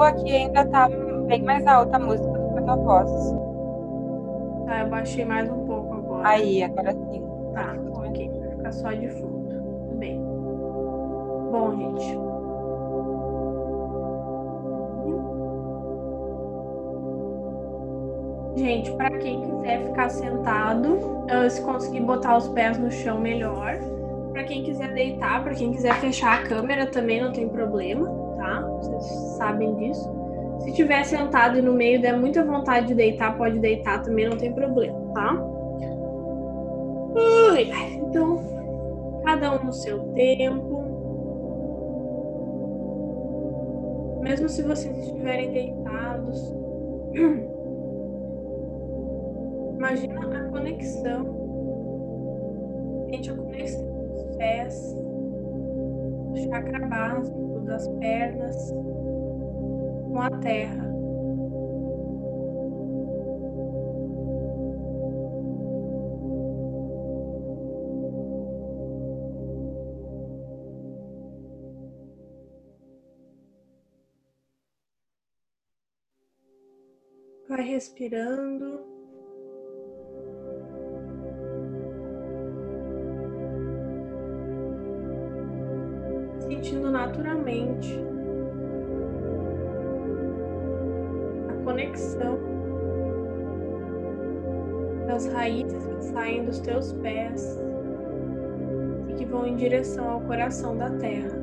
Aqui ainda tá bem mais alta a música do que a tua voz. Tá, eu baixei mais um pouco agora. Aí, agora sim. Tá, ok. Vai ficar só de fundo. Tudo bem. Bom, gente. Gente, para quem quiser ficar sentado, se conseguir botar os pés no chão, melhor. Para quem quiser deitar, para quem quiser fechar a câmera também não tem problema, sabem disso. Se tiver sentado e no meio der muita vontade de deitar, pode deitar também, não tem problema, tá? Então, cada um no seu tempo. Mesmo se vocês estiverem deitados, imagina a conexão. Gente, a conexão dos pés, do chakra básico, das pernas, com a terra. Vai respirando. Naturalmente a conexão das raízes que saem dos teus pés e que vão em direção ao coração da terra.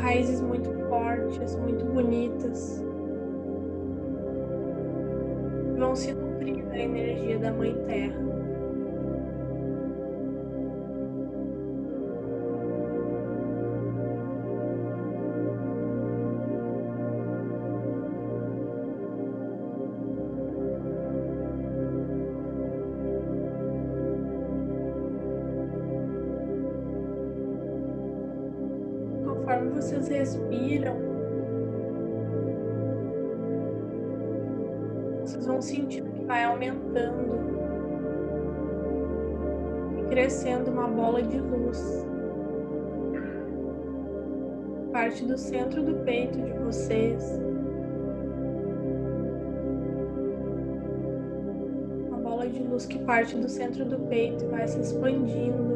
raízes muito fortes, muito bonitas. Vão se nutrir da energia da Mãe Terra. Crescendo uma bola de luz. Parte do centro do peito de vocês. Uma bola de luz que parte do centro do peito e vai se expandindo.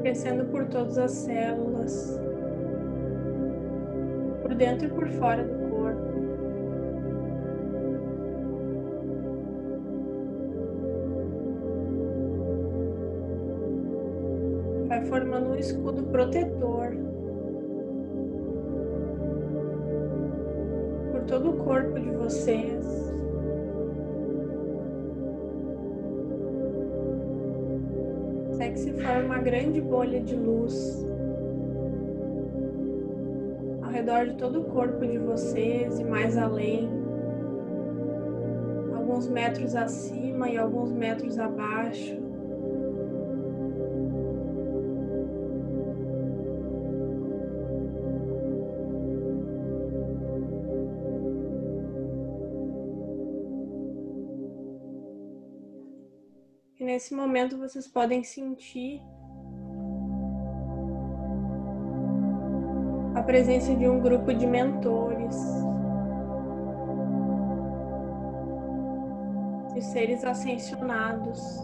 crescendo por todas as células, por dentro e por fora do corpo. Formando um escudo protetor por todo o corpo de vocês. até que se forma uma grande bolha de luz ao redor de todo o corpo de vocês e mais além, alguns metros acima e alguns metros abaixo. E nesse momento vocês podem sentir a presença de um grupo de mentores, de seres ascensionados,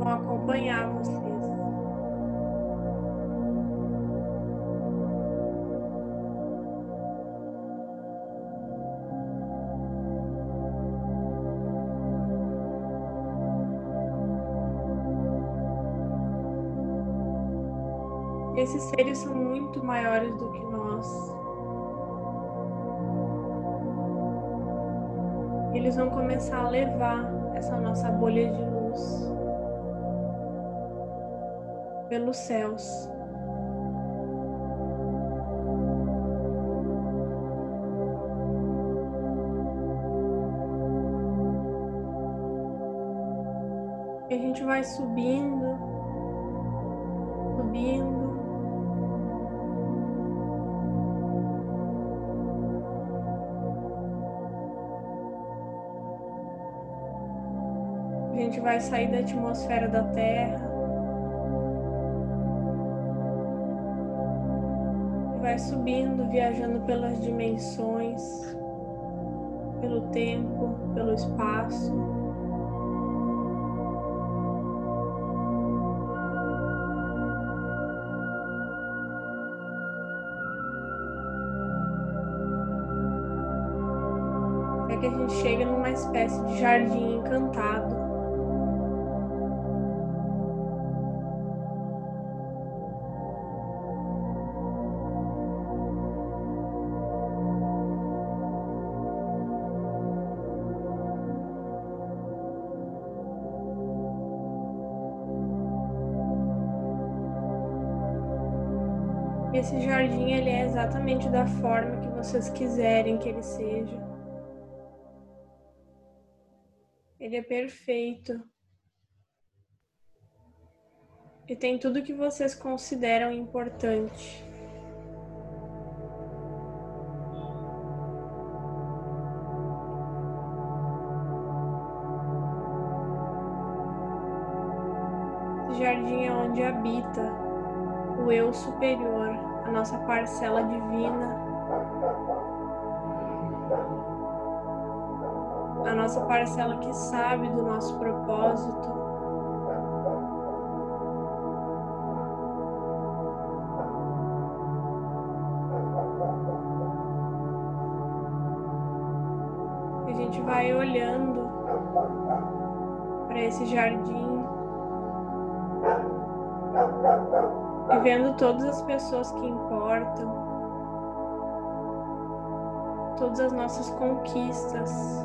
vão acompanhar vocês. Esses seres são muito maiores do que nós. Eles vão começar a levar essa nossa bolha de luz pelos céus. E a gente vai subindo, vai sair da atmosfera da Terra. Vai subindo, viajando pelas dimensões, pelo tempo, pelo espaço. Até que a gente chega numa espécie de jardim encantado. Esse jardim ele é exatamente da forma que vocês quiserem que ele seja. Ele é perfeito. E tem tudo que vocês consideram importante. Esse jardim é onde habita o eu superior, a nossa parcela divina, a nossa parcela que sabe do nosso propósito. A gente vai olhando para esse jardim vendo todas as pessoas que importam, todas as nossas conquistas.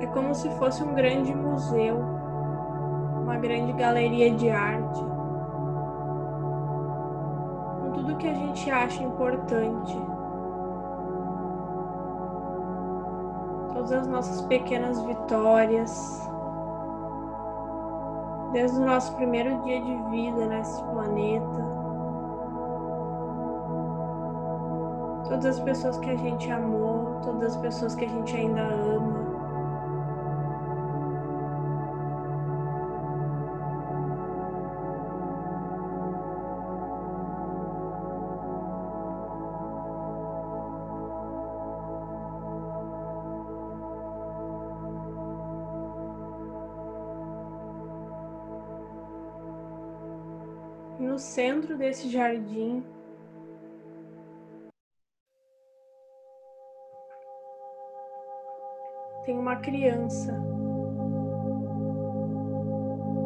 É como se fosse um grande museu, uma grande galeria de arte, com tudo que a gente acha importante. Todas as nossas pequenas vitórias, desde o nosso primeiro dia de vida nesse planeta. Todas as pessoas que a gente amou, todas as pessoas que a gente ainda ama. Centro desse jardim tem uma criança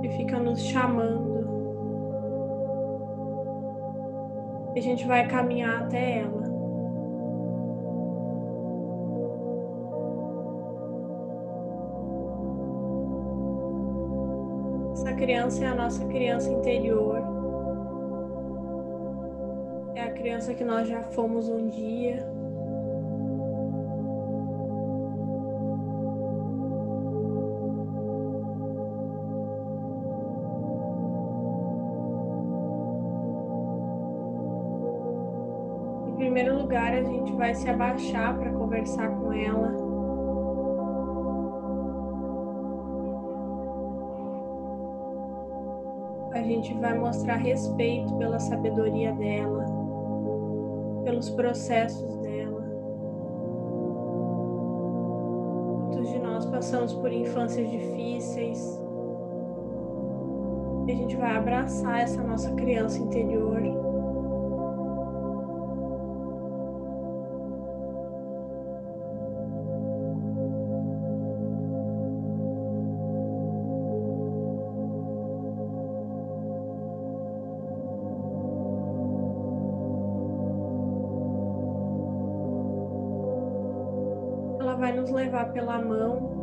que fica nos chamando. E a gente vai caminhar até ela. Essa criança é a nossa criança interior. Criança que nós já fomos um dia. Em primeiro lugar, a gente vai se abaixar para conversar com ela. A gente vai mostrar respeito pela sabedoria dela, pelos processos dela. Muitos de nós passamos por infâncias difíceis. E a gente vai abraçar essa nossa criança interior. Pela mão.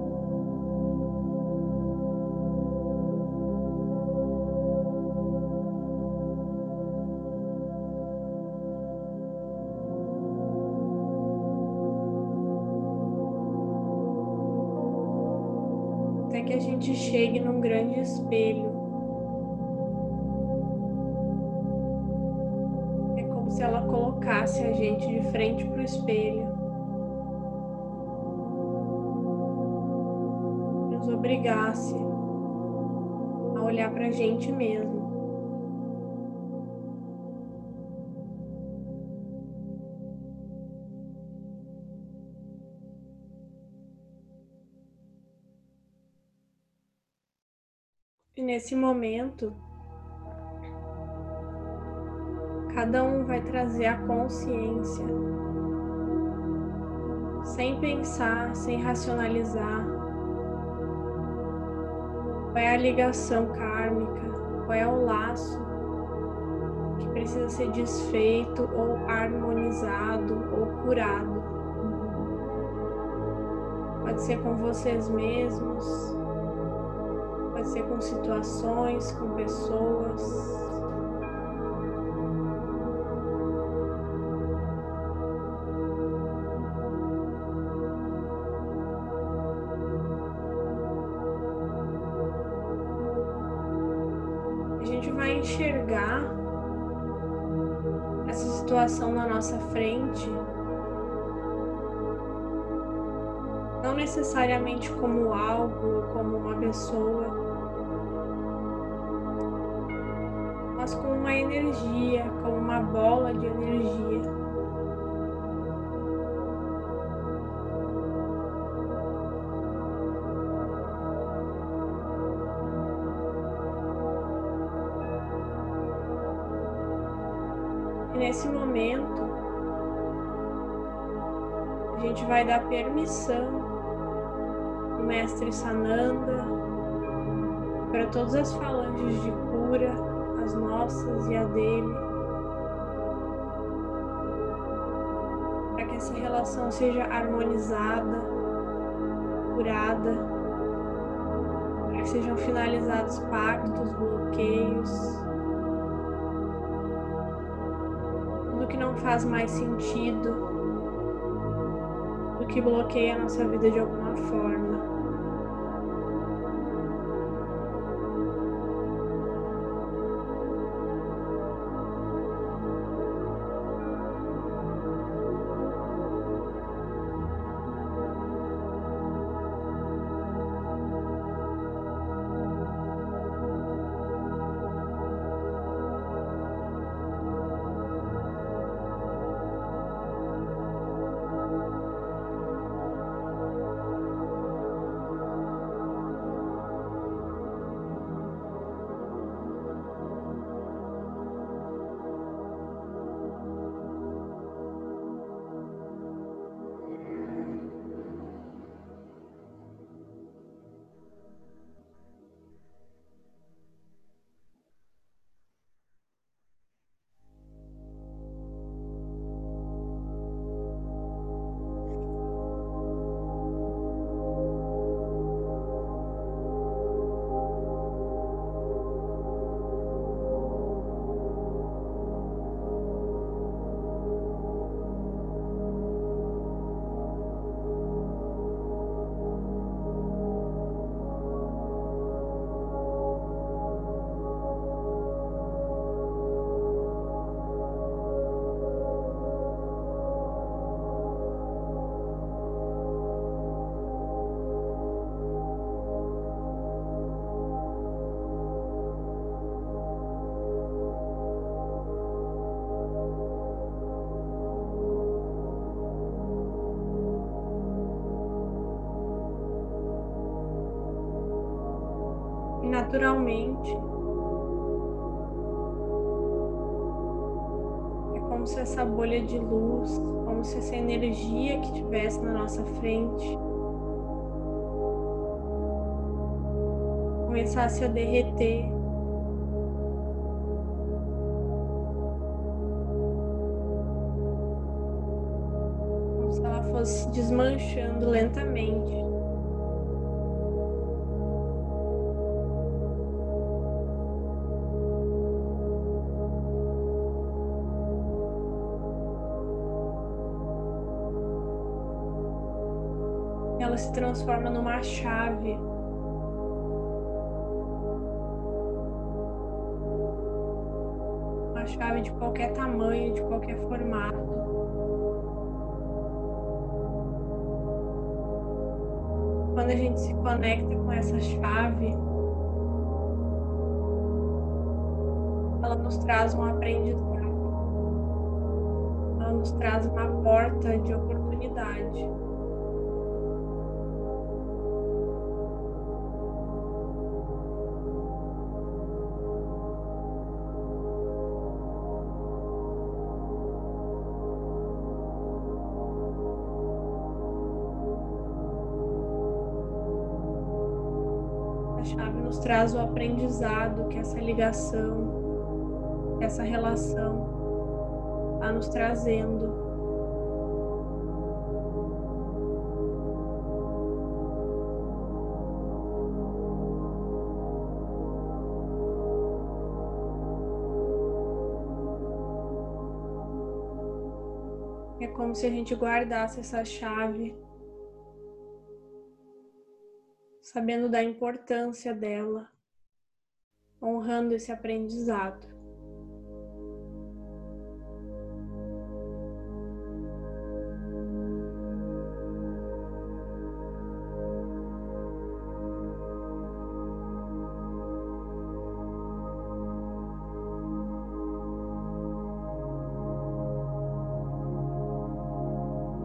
Até que a gente chegue num grande espelho. É como se ela colocasse a gente de frente para o espelho. Obrigasse a olhar para a gente mesmo. E nesse momento, cada um vai trazer a consciência, sem pensar, sem racionalizar, qual é a ligação kármica, qual é o laço que precisa ser desfeito ou harmonizado ou curado. Pode ser com vocês mesmos, pode ser com situações, com pessoas. Enxergar essa situação na nossa frente não necessariamente como algo, como uma pessoa, mas como uma energia, como uma bola de energia. Nesse momento, a gente vai dar permissão ao Mestre Sananda para todas as falanges de cura, as nossas e a dele, para que essa relação seja harmonizada, curada, para que sejam finalizados pactos, bloqueios. Não faz mais sentido, do que bloqueia a nossa vida de alguma forma. Naturalmente é como se essa bolha de luz, como se essa energia que estivesse na nossa frente começasse a derreter. Como se ela fosse desmanchando lentamente. Transforma numa chave. Uma chave de qualquer tamanho, de qualquer formato. quando a gente se conecta com essa chave, ela nos traz um aprendizado, ela nos traz uma porta de oportunidade. Nos traz o aprendizado que essa ligação, essa relação está nos trazendo. É como se a gente guardasse essa chave sabendo da importância dela, honrando esse aprendizado.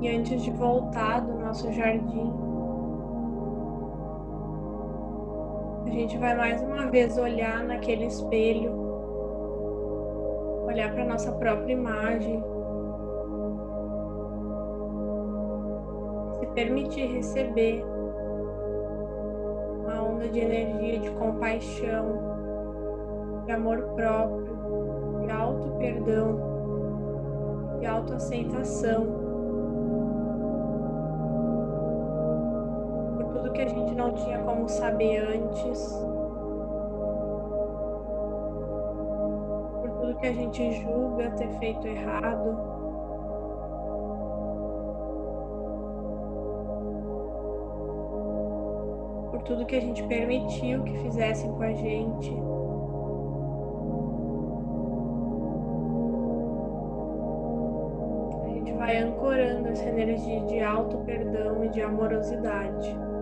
E antes de voltar do nosso jardim, A gente vai mais uma vez olhar naquele espelho, olhar para nossa própria imagem, se permitir receber uma onda de energia, de compaixão, de amor próprio, de auto perdão, de autoaceitação. Que a gente não tinha como saber antes, por tudo que a gente julga ter feito errado. Por tudo que a gente permitiu que fizessem com a gente. A gente vai ancorando essa energia de auto perdão e de amorosidade.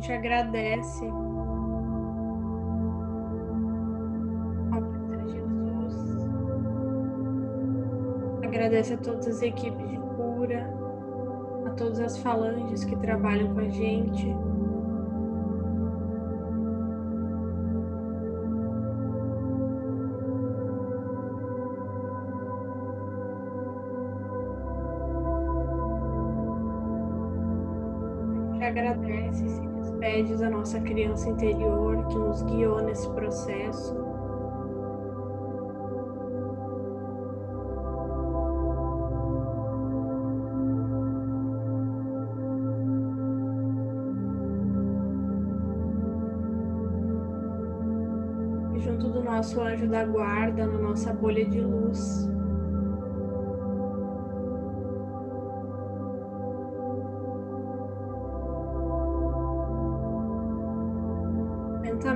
Gente agradece agradece a todas as equipes de cura, a todas as falanges que trabalham com a gente. Agradece pedes a nossa criança interior que nos guiou nesse processo. E junto do nosso anjo da guarda, na nossa bolha de luz,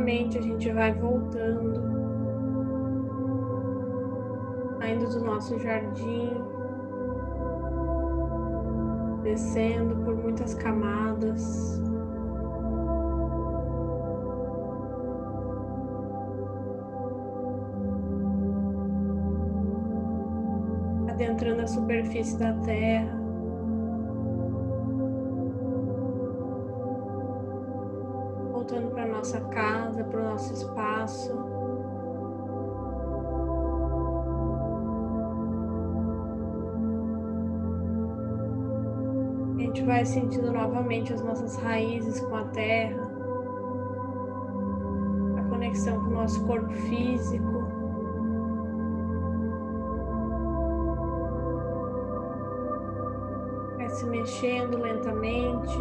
lentamente a gente vai voltando, saindo do nosso jardim, descendo por muitas camadas. Adentrando a superfície da terra. A sentindo novamente as nossas raízes com a terra. conexão com o nosso corpo físico. Vai se mexendo lentamente.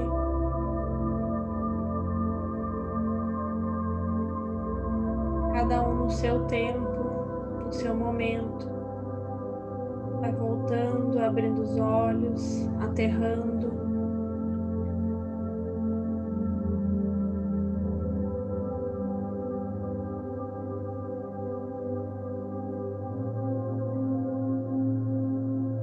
Cada um no seu tempo, no seu momento. Vai voltando, abrindo os olhos, aterrando.